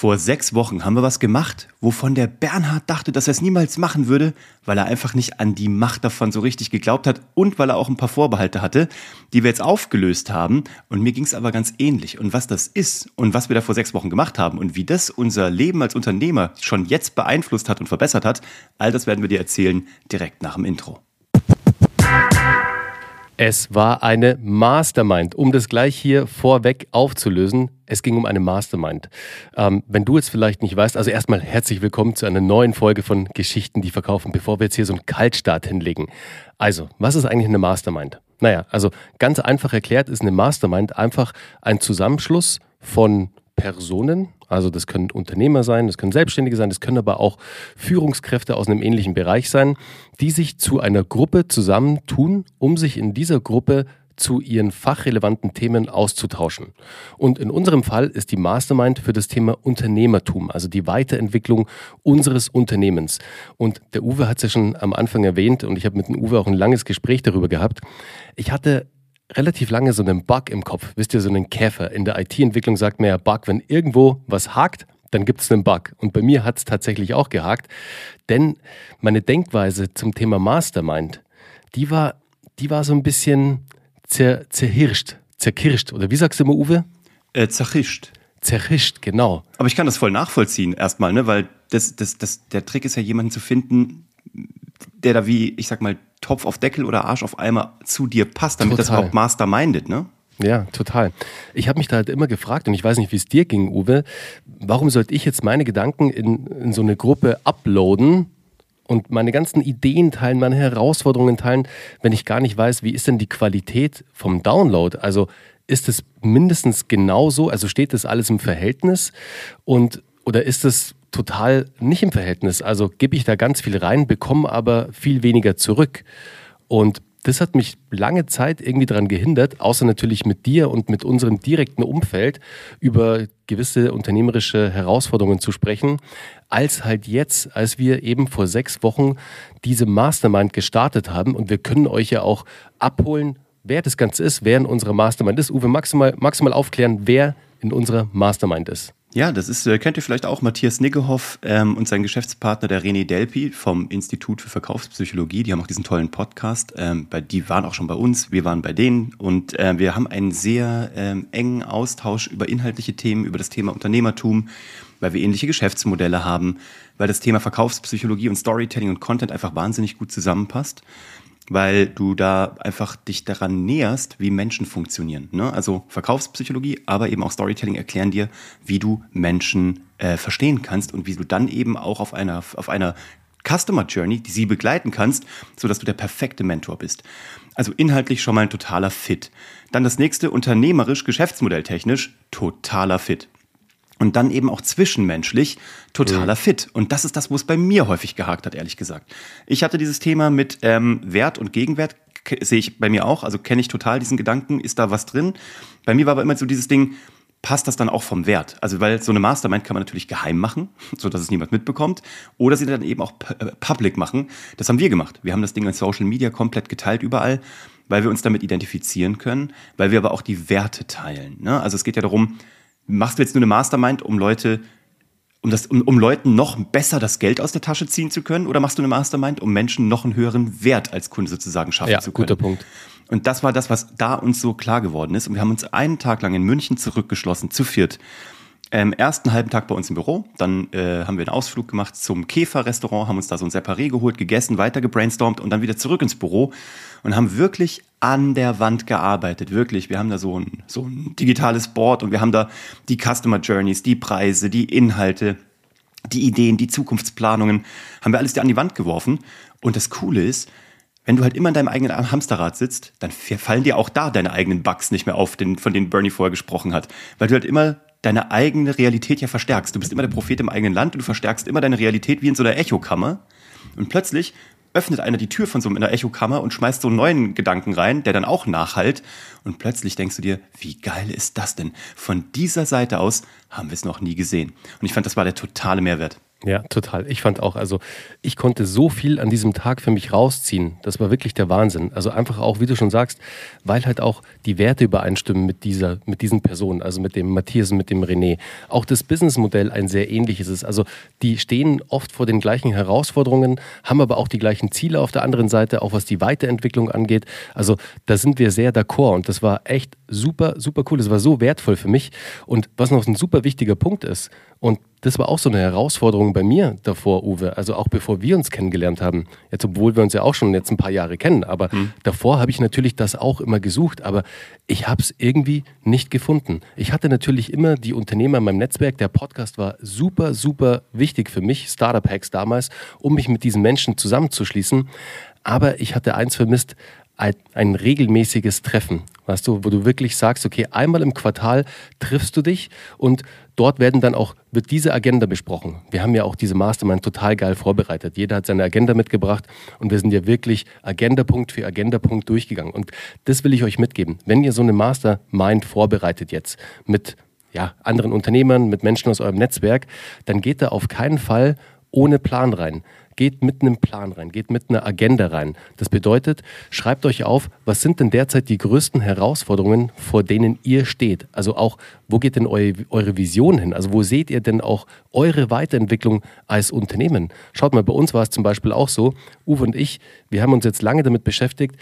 Vor sechs Wochen haben wir was gemacht, wovon der Bernhard dachte, dass er es niemals machen würde, weil er einfach nicht an die Macht davon so richtig geglaubt hat und weil er auch ein paar Vorbehalte hatte, die wir jetzt aufgelöst haben. Und mir ging es aber ganz ähnlich. Und was das ist und was wir da vor sechs Wochen gemacht haben und wie das unser Leben als Unternehmer schon jetzt beeinflusst hat und verbessert hat, all das werden wir dir erzählen direkt nach dem Intro. Es war eine Mastermind, um das gleich hier vorweg aufzulösen. Es ging um eine Mastermind. Ähm, wenn du jetzt vielleicht nicht weißt, also erstmal herzlich willkommen zu einer neuen Folge von Geschichten, die verkaufen, bevor wir jetzt hier so einen Kaltstart hinlegen. Also, was ist eigentlich eine Mastermind? Naja, also ganz einfach erklärt ist eine Mastermind einfach ein Zusammenschluss von Personen, also das können Unternehmer sein, das können Selbstständige sein, das können aber auch Führungskräfte aus einem ähnlichen Bereich sein, die sich zu einer Gruppe zusammentun, um sich in dieser Gruppe zu ihren fachrelevanten Themen auszutauschen. Und in unserem Fall ist die Mastermind für das Thema Unternehmertum, also die Weiterentwicklung unseres Unternehmens. Und der Uwe hat es ja schon am Anfang erwähnt und ich habe mit dem Uwe auch ein langes Gespräch darüber gehabt. Ich hatte relativ lange so einen Bug im Kopf. Wisst ihr, so einen Käfer. In der IT-Entwicklung sagt man ja Bug, wenn irgendwo was hakt, dann gibt es einen Bug. Und bei mir hat es tatsächlich auch gehakt. Denn meine Denkweise zum Thema Mastermind, die war, die war so ein bisschen zer, zerhirscht, zerkirscht. Oder wie sagst du immer, Uwe? Äh, zerchischt. Zerhischt, genau. Aber ich kann das voll nachvollziehen erstmal, ne? weil das, das, das, der Trick ist ja, jemanden zu finden, der da wie, ich sag mal, Topf auf Deckel oder Arsch auf Eimer zu dir passt, damit total. das überhaupt mastermindet, ne? Ja, total. Ich habe mich da halt immer gefragt, und ich weiß nicht, wie es dir ging, Uwe, warum sollte ich jetzt meine Gedanken in, in so eine Gruppe uploaden und meine ganzen Ideen teilen, meine Herausforderungen teilen, wenn ich gar nicht weiß, wie ist denn die Qualität vom Download? Also ist es mindestens genauso, also steht das alles im Verhältnis und oder ist es total nicht im Verhältnis. Also gebe ich da ganz viel rein, bekomme aber viel weniger zurück. Und das hat mich lange Zeit irgendwie daran gehindert, außer natürlich mit dir und mit unserem direkten Umfeld über gewisse unternehmerische Herausforderungen zu sprechen, als halt jetzt, als wir eben vor sechs Wochen diese Mastermind gestartet haben. Und wir können euch ja auch abholen, wer das Ganze ist, wer in unserer Mastermind ist. Uwe, maximal, maximal aufklären, wer in unserer Mastermind ist. Ja, das ist, äh, kennt ihr vielleicht auch Matthias Niggehoff ähm, und sein Geschäftspartner, der René Delpi vom Institut für Verkaufspsychologie. Die haben auch diesen tollen Podcast. Ähm, bei, die waren auch schon bei uns, wir waren bei denen und äh, wir haben einen sehr ähm, engen Austausch über inhaltliche Themen, über das Thema Unternehmertum, weil wir ähnliche Geschäftsmodelle haben, weil das Thema Verkaufspsychologie und Storytelling und Content einfach wahnsinnig gut zusammenpasst weil du da einfach dich daran näherst, wie Menschen funktionieren. Ne? Also Verkaufspsychologie, aber eben auch Storytelling erklären dir, wie du Menschen äh, verstehen kannst und wie du dann eben auch auf einer, auf einer Customer Journey, die sie begleiten kannst, sodass du der perfekte Mentor bist. Also inhaltlich schon mal ein totaler Fit. Dann das nächste, unternehmerisch, geschäftsmodelltechnisch, totaler Fit und dann eben auch zwischenmenschlich totaler mhm. Fit. Und das ist das, wo es bei mir häufig gehakt hat, ehrlich gesagt. Ich hatte dieses Thema mit ähm, Wert und Gegenwert, sehe ich bei mir auch, also kenne ich total diesen Gedanken, ist da was drin. Bei mir war aber immer so dieses Ding, passt das dann auch vom Wert? Also, weil so eine Mastermind kann man natürlich geheim machen, so dass es niemand mitbekommt, oder sie dann eben auch äh, public machen. Das haben wir gemacht. Wir haben das Ding in Social Media komplett geteilt überall, weil wir uns damit identifizieren können, weil wir aber auch die Werte teilen. Ne? Also es geht ja darum, machst du jetzt nur eine Mastermind, um Leute, um, das, um, um Leuten noch besser das Geld aus der Tasche ziehen zu können? Oder machst du eine Mastermind, um Menschen noch einen höheren Wert als Kunde sozusagen schaffen ja, zu können? Guter Punkt. Und das war das, was da uns so klar geworden ist. Und wir haben uns einen Tag lang in München zurückgeschlossen, zu viert. Ähm, ersten halben Tag bei uns im Büro, dann äh, haben wir einen Ausflug gemacht zum Käfer-Restaurant, haben uns da so ein Separé geholt, gegessen, weiter gebrainstormt und dann wieder zurück ins Büro und haben wirklich an der Wand gearbeitet. Wirklich, wir haben da so ein, so ein digitales Board und wir haben da die Customer Journeys, die Preise, die Inhalte, die Ideen, die Zukunftsplanungen, haben wir alles da an die Wand geworfen. Und das Coole ist, wenn du halt immer in deinem eigenen Hamsterrad sitzt, dann fallen dir auch da deine eigenen Bugs nicht mehr auf, von denen Bernie vorher gesprochen hat. Weil du halt immer deine eigene Realität ja verstärkst. Du bist immer der Prophet im eigenen Land und du verstärkst immer deine Realität wie in so einer Echokammer. Und plötzlich öffnet einer die Tür von so einer Echokammer und schmeißt so einen neuen Gedanken rein, der dann auch nachhalt. Und plötzlich denkst du dir, wie geil ist das denn? Von dieser Seite aus haben wir es noch nie gesehen. Und ich fand, das war der totale Mehrwert. Ja, total. Ich fand auch, also ich konnte so viel an diesem Tag für mich rausziehen. Das war wirklich der Wahnsinn. Also einfach auch, wie du schon sagst, weil halt auch die Werte übereinstimmen mit dieser, mit diesen Personen, also mit dem Matthias und mit dem René. Auch das Businessmodell ein sehr ähnliches ist. Also die stehen oft vor den gleichen Herausforderungen, haben aber auch die gleichen Ziele auf der anderen Seite, auch was die Weiterentwicklung angeht. Also da sind wir sehr d'accord und das war echt super, super cool. Das war so wertvoll für mich. Und was noch ein super wichtiger Punkt ist, und das war auch so eine Herausforderung bei mir davor, Uwe. Also auch bevor wir uns kennengelernt haben. Jetzt, obwohl wir uns ja auch schon jetzt ein paar Jahre kennen. Aber mhm. davor habe ich natürlich das auch immer gesucht. Aber ich habe es irgendwie nicht gefunden. Ich hatte natürlich immer die Unternehmer in meinem Netzwerk. Der Podcast war super, super wichtig für mich, Startup Hacks damals, um mich mit diesen Menschen zusammenzuschließen. Aber ich hatte eins vermisst, ein, regelmäßiges Treffen, weißt du, wo du wirklich sagst, okay, einmal im Quartal triffst du dich und dort werden dann auch, wird diese Agenda besprochen. Wir haben ja auch diese Mastermind total geil vorbereitet. Jeder hat seine Agenda mitgebracht und wir sind ja wirklich Agendapunkt für Agendapunkt durchgegangen. Und das will ich euch mitgeben. Wenn ihr so eine Mastermind vorbereitet jetzt mit ja, anderen Unternehmern, mit Menschen aus eurem Netzwerk, dann geht da auf keinen Fall ohne Plan rein geht mit einem Plan rein, geht mit einer Agenda rein. Das bedeutet, schreibt euch auf, was sind denn derzeit die größten Herausforderungen, vor denen ihr steht? Also auch, wo geht denn eure, eure Vision hin? Also wo seht ihr denn auch eure Weiterentwicklung als Unternehmen? Schaut mal, bei uns war es zum Beispiel auch so, Uwe und ich, wir haben uns jetzt lange damit beschäftigt,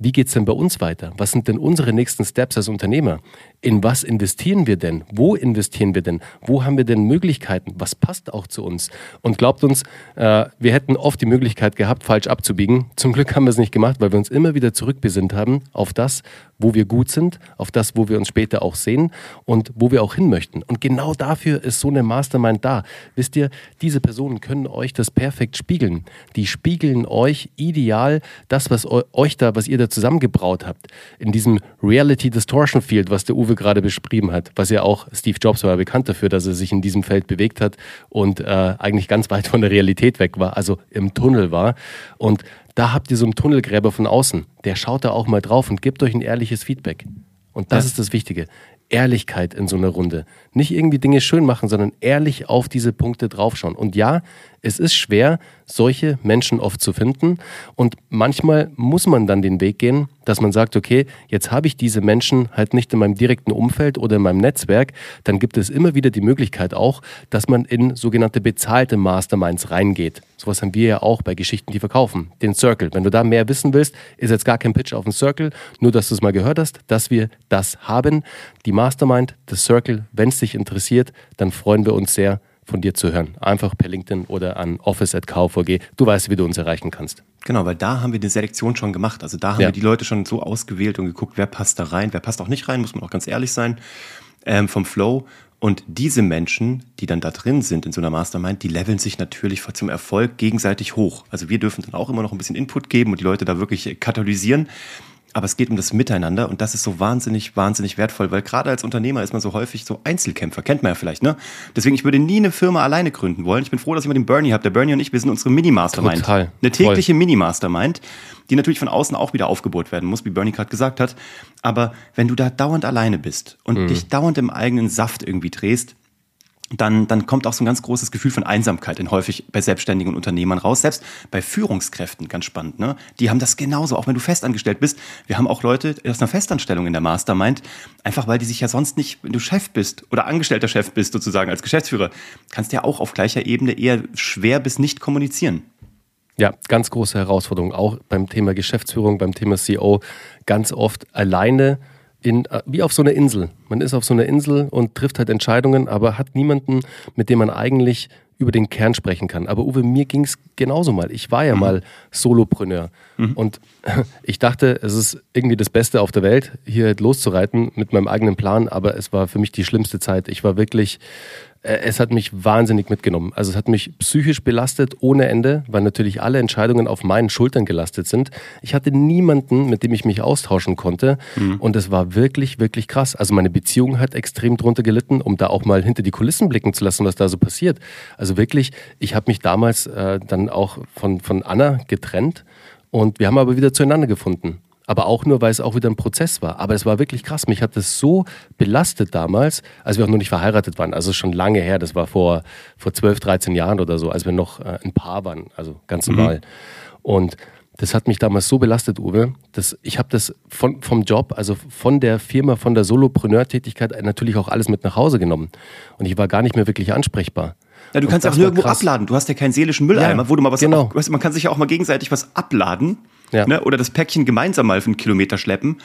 wie geht es denn bei uns weiter? Was sind denn unsere nächsten Steps als Unternehmer? In was investieren wir denn? Wo investieren wir denn? Wo haben wir denn Möglichkeiten? Was passt auch zu uns? Und glaubt uns, äh, wir hätten oft die Möglichkeit gehabt, falsch abzubiegen. Zum Glück haben wir es nicht gemacht, weil wir uns immer wieder zurückbesinnt haben auf das, wo wir gut sind, auf das, wo wir uns später auch sehen und wo wir auch hin möchten. Und genau dafür ist so eine Mastermind da. Wisst ihr, diese Personen können euch das perfekt spiegeln. Die spiegeln euch ideal das, was euch da, was ihr da zusammengebraut habt. In diesem Reality Distortion Field, was der Uwe gerade beschrieben hat, was ja auch Steve Jobs war bekannt dafür, dass er sich in diesem Feld bewegt hat und äh, eigentlich ganz weit von der Realität weg war, also im Tunnel war. Und da habt ihr so einen Tunnelgräber von außen. Der schaut da auch mal drauf und gibt euch ein ehrliches Feedback. Und das ja. ist das Wichtige. Ehrlichkeit in so einer Runde. Nicht irgendwie Dinge schön machen, sondern ehrlich auf diese Punkte draufschauen. Und ja, es ist schwer, solche Menschen oft zu finden. Und manchmal muss man dann den Weg gehen, dass man sagt, okay, jetzt habe ich diese Menschen halt nicht in meinem direkten Umfeld oder in meinem Netzwerk. Dann gibt es immer wieder die Möglichkeit auch, dass man in sogenannte bezahlte Masterminds reingeht. Sowas haben wir ja auch bei Geschichten, die verkaufen. Den Circle. Wenn du da mehr wissen willst, ist jetzt gar kein Pitch auf den Circle. Nur, dass du es mal gehört hast, dass wir das haben. Die Mastermind, das Circle, wenn es dich interessiert, dann freuen wir uns sehr, von dir zu hören. Einfach per LinkedIn oder an office.kvg. Du weißt, wie du uns erreichen kannst. Genau, weil da haben wir die Selektion schon gemacht. Also da haben ja. wir die Leute schon so ausgewählt und geguckt, wer passt da rein, wer passt auch nicht rein, muss man auch ganz ehrlich sein, ähm, vom Flow. Und diese Menschen, die dann da drin sind in so einer Mastermind, die leveln sich natürlich zum Erfolg gegenseitig hoch. Also wir dürfen dann auch immer noch ein bisschen Input geben und die Leute da wirklich katalysieren aber es geht um das Miteinander und das ist so wahnsinnig, wahnsinnig wertvoll, weil gerade als Unternehmer ist man so häufig so Einzelkämpfer, kennt man ja vielleicht, ne? Deswegen, ich würde nie eine Firma alleine gründen wollen. Ich bin froh, dass ich mit dem Bernie habe. Der Bernie und ich, wir sind unsere Mini-Mastermind. Total. Eine tägliche Mini-Mastermind, die natürlich von außen auch wieder aufgebohrt werden muss, wie Bernie gerade gesagt hat. Aber wenn du da dauernd alleine bist und mhm. dich dauernd im eigenen Saft irgendwie drehst, dann, dann kommt auch so ein ganz großes Gefühl von Einsamkeit in häufig bei selbstständigen Unternehmern raus. Selbst bei Führungskräften, ganz spannend, ne? Die haben das genauso, auch wenn du festangestellt bist. Wir haben auch Leute aus einer Festanstellung in der Mastermind, einfach weil die sich ja sonst nicht, wenn du Chef bist oder angestellter Chef bist, sozusagen als Geschäftsführer, kannst du ja auch auf gleicher Ebene eher schwer bis nicht kommunizieren. Ja, ganz große Herausforderung, auch beim Thema Geschäftsführung, beim Thema CEO, ganz oft alleine in, äh, wie auf so einer Insel. Man ist auf so einer Insel und trifft halt Entscheidungen, aber hat niemanden, mit dem man eigentlich über den Kern sprechen kann. Aber Uwe, mir ging es genauso mal. Ich war ja mhm. mal Solopreneur mhm. und ich dachte, es ist irgendwie das Beste auf der Welt, hier halt loszureiten mit meinem eigenen Plan, aber es war für mich die schlimmste Zeit. Ich war wirklich es hat mich wahnsinnig mitgenommen. Also es hat mich psychisch belastet ohne Ende, weil natürlich alle Entscheidungen auf meinen Schultern gelastet sind. Ich hatte niemanden, mit dem ich mich austauschen konnte mhm. und es war wirklich, wirklich krass. Also meine Beziehung hat extrem drunter gelitten, um da auch mal hinter die Kulissen blicken zu lassen, was da so passiert. Also wirklich, ich habe mich damals äh, dann auch von, von Anna getrennt und wir haben aber wieder zueinander gefunden. Aber auch nur, weil es auch wieder ein Prozess war. Aber es war wirklich krass. Mich hat das so belastet damals, als wir auch noch nicht verheiratet waren. Also schon lange her. Das war vor, vor 12, 13 Jahren oder so, als wir noch äh, ein Paar waren. Also ganz mhm. normal. Mhm. Und das hat mich damals so belastet, Uwe, dass ich habe das von, vom Job, also von der Firma, von der Solopreneur-Tätigkeit natürlich auch alles mit nach Hause genommen. Und ich war gar nicht mehr wirklich ansprechbar. Ja, du kannst auch nirgendwo abladen. Du hast ja keinen seelischen Mülleimer, ja, wo du mal was genau. Auch, man kann sich ja auch mal gegenseitig was abladen ja. ne? oder das Päckchen gemeinsam mal für einen Kilometer schleppen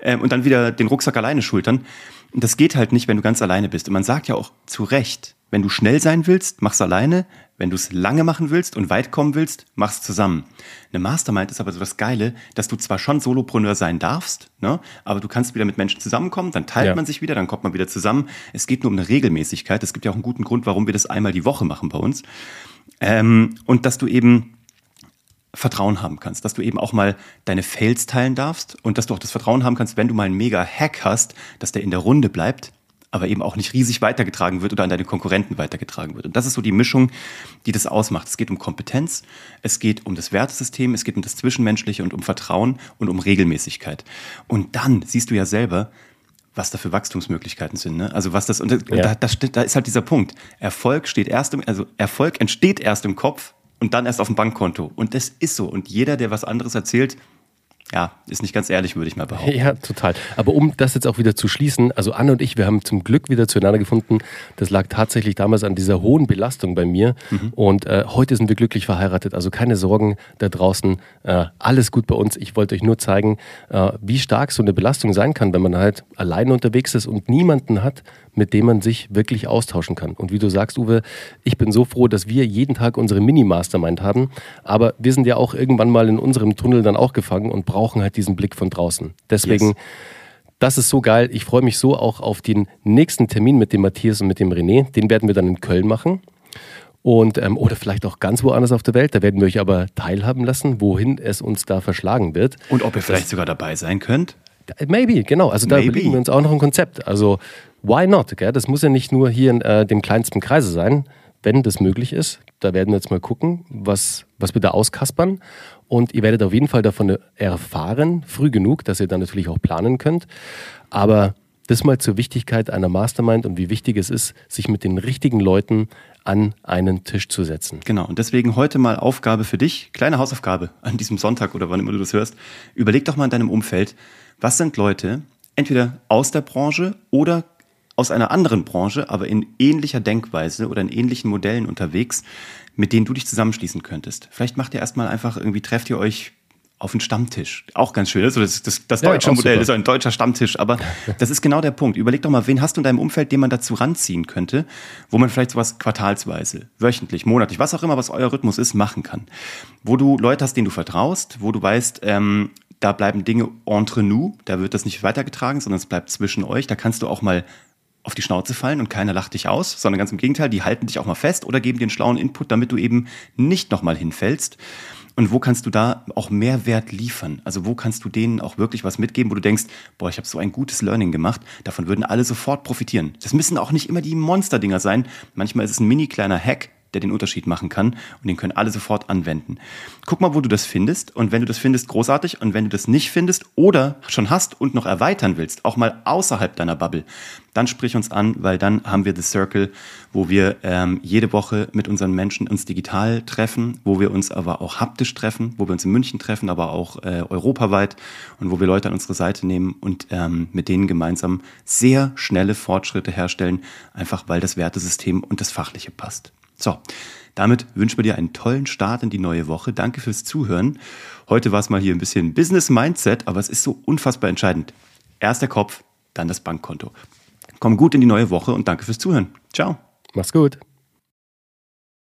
ähm, und dann wieder den Rucksack alleine schultern. Und das geht halt nicht, wenn du ganz alleine bist. Und man sagt ja auch zu Recht, wenn du schnell sein willst, mach's alleine. Wenn du es lange machen willst und weit kommen willst, mach's zusammen. Eine Mastermind ist aber so das Geile, dass du zwar schon Solopreneur sein darfst, ne, aber du kannst wieder mit Menschen zusammenkommen, dann teilt ja. man sich wieder, dann kommt man wieder zusammen. Es geht nur um eine Regelmäßigkeit. Es gibt ja auch einen guten Grund, warum wir das einmal die Woche machen bei uns. Ähm, und dass du eben Vertrauen haben kannst, dass du eben auch mal deine Fails teilen darfst und dass du auch das Vertrauen haben kannst, wenn du mal einen mega Hack hast, dass der in der Runde bleibt aber eben auch nicht riesig weitergetragen wird oder an deine Konkurrenten weitergetragen wird. Und das ist so die Mischung, die das ausmacht. Es geht um Kompetenz, es geht um das Wertesystem, es geht um das Zwischenmenschliche und um Vertrauen und um Regelmäßigkeit. Und dann siehst du ja selber, was da für Wachstumsmöglichkeiten sind. Ne? Also was das, und ja. da, da, da ist halt dieser Punkt. Erfolg steht erst im, also Erfolg entsteht erst im Kopf und dann erst auf dem Bankkonto. Und das ist so. Und jeder, der was anderes erzählt, ja, ist nicht ganz ehrlich, würde ich mal behaupten. Ja, total. Aber um das jetzt auch wieder zu schließen, also Anne und ich, wir haben zum Glück wieder zueinander gefunden. Das lag tatsächlich damals an dieser hohen Belastung bei mir. Mhm. Und äh, heute sind wir glücklich verheiratet. Also keine Sorgen da draußen. Äh, alles gut bei uns. Ich wollte euch nur zeigen, äh, wie stark so eine Belastung sein kann, wenn man halt alleine unterwegs ist und niemanden hat, mit dem man sich wirklich austauschen kann. Und wie du sagst, Uwe, ich bin so froh, dass wir jeden Tag unsere Mini-Mastermind haben. Aber wir sind ja auch irgendwann mal in unserem Tunnel dann auch gefangen und brauchen halt diesen Blick von draußen. Deswegen. Yes. Das ist so geil. Ich freue mich so auch auf den nächsten Termin mit dem Matthias und mit dem René. Den werden wir dann in Köln machen. Und, ähm, oder vielleicht auch ganz woanders auf der Welt. Da werden wir euch aber teilhaben lassen, wohin es uns da verschlagen wird. Und ob ihr vielleicht das, sogar dabei sein könnt? Maybe, genau. Also da Maybe. überlegen wir uns auch noch ein Konzept. Also why not? Gell? Das muss ja nicht nur hier in äh, dem kleinsten Kreise sein, wenn das möglich ist. Da werden wir jetzt mal gucken, was, was wir da auskaspern. Und ihr werdet auf jeden Fall davon erfahren, früh genug, dass ihr dann natürlich auch planen könnt. Aber das mal zur Wichtigkeit einer Mastermind und wie wichtig es ist, sich mit den richtigen Leuten an einen Tisch zu setzen. Genau, und deswegen heute mal Aufgabe für dich, kleine Hausaufgabe an diesem Sonntag oder wann immer du das hörst. Überleg doch mal in deinem Umfeld, was sind Leute, entweder aus der Branche oder aus einer anderen Branche, aber in ähnlicher Denkweise oder in ähnlichen Modellen unterwegs, mit denen du dich zusammenschließen könntest. Vielleicht macht ihr erstmal einfach irgendwie, trefft ihr euch auf einen Stammtisch. Auch ganz schön. Also das, das, das deutsche ja, Modell super. ist ein deutscher Stammtisch, aber das ist genau der Punkt. Überleg doch mal, wen hast du in deinem Umfeld, den man dazu ranziehen könnte, wo man vielleicht sowas quartalsweise, wöchentlich, monatlich, was auch immer, was euer Rhythmus ist, machen kann. Wo du Leute hast, denen du vertraust, wo du weißt, ähm, da bleiben Dinge entre nous, da wird das nicht weitergetragen, sondern es bleibt zwischen euch. Da kannst du auch mal auf die Schnauze fallen und keiner lacht dich aus, sondern ganz im Gegenteil, die halten dich auch mal fest oder geben dir einen schlauen Input, damit du eben nicht nochmal hinfällst. Und wo kannst du da auch Mehrwert liefern? Also wo kannst du denen auch wirklich was mitgeben, wo du denkst, boah, ich habe so ein gutes Learning gemacht, davon würden alle sofort profitieren. Das müssen auch nicht immer die Monsterdinger sein. Manchmal ist es ein mini kleiner Hack, der den Unterschied machen kann und den können alle sofort anwenden. Guck mal, wo du das findest und wenn du das findest, großartig und wenn du das nicht findest oder schon hast und noch erweitern willst, auch mal außerhalb deiner Bubble, dann sprich uns an, weil dann haben wir The Circle, wo wir ähm, jede Woche mit unseren Menschen uns digital treffen, wo wir uns aber auch haptisch treffen, wo wir uns in München treffen, aber auch äh, europaweit und wo wir Leute an unsere Seite nehmen und ähm, mit denen gemeinsam sehr schnelle Fortschritte herstellen, einfach weil das Wertesystem und das Fachliche passt. So, damit wünschen wir dir einen tollen Start in die neue Woche. Danke fürs Zuhören. Heute war es mal hier ein bisschen Business Mindset, aber es ist so unfassbar entscheidend. Erst der Kopf, dann das Bankkonto. Komm gut in die neue Woche und danke fürs Zuhören. Ciao. Mach's gut.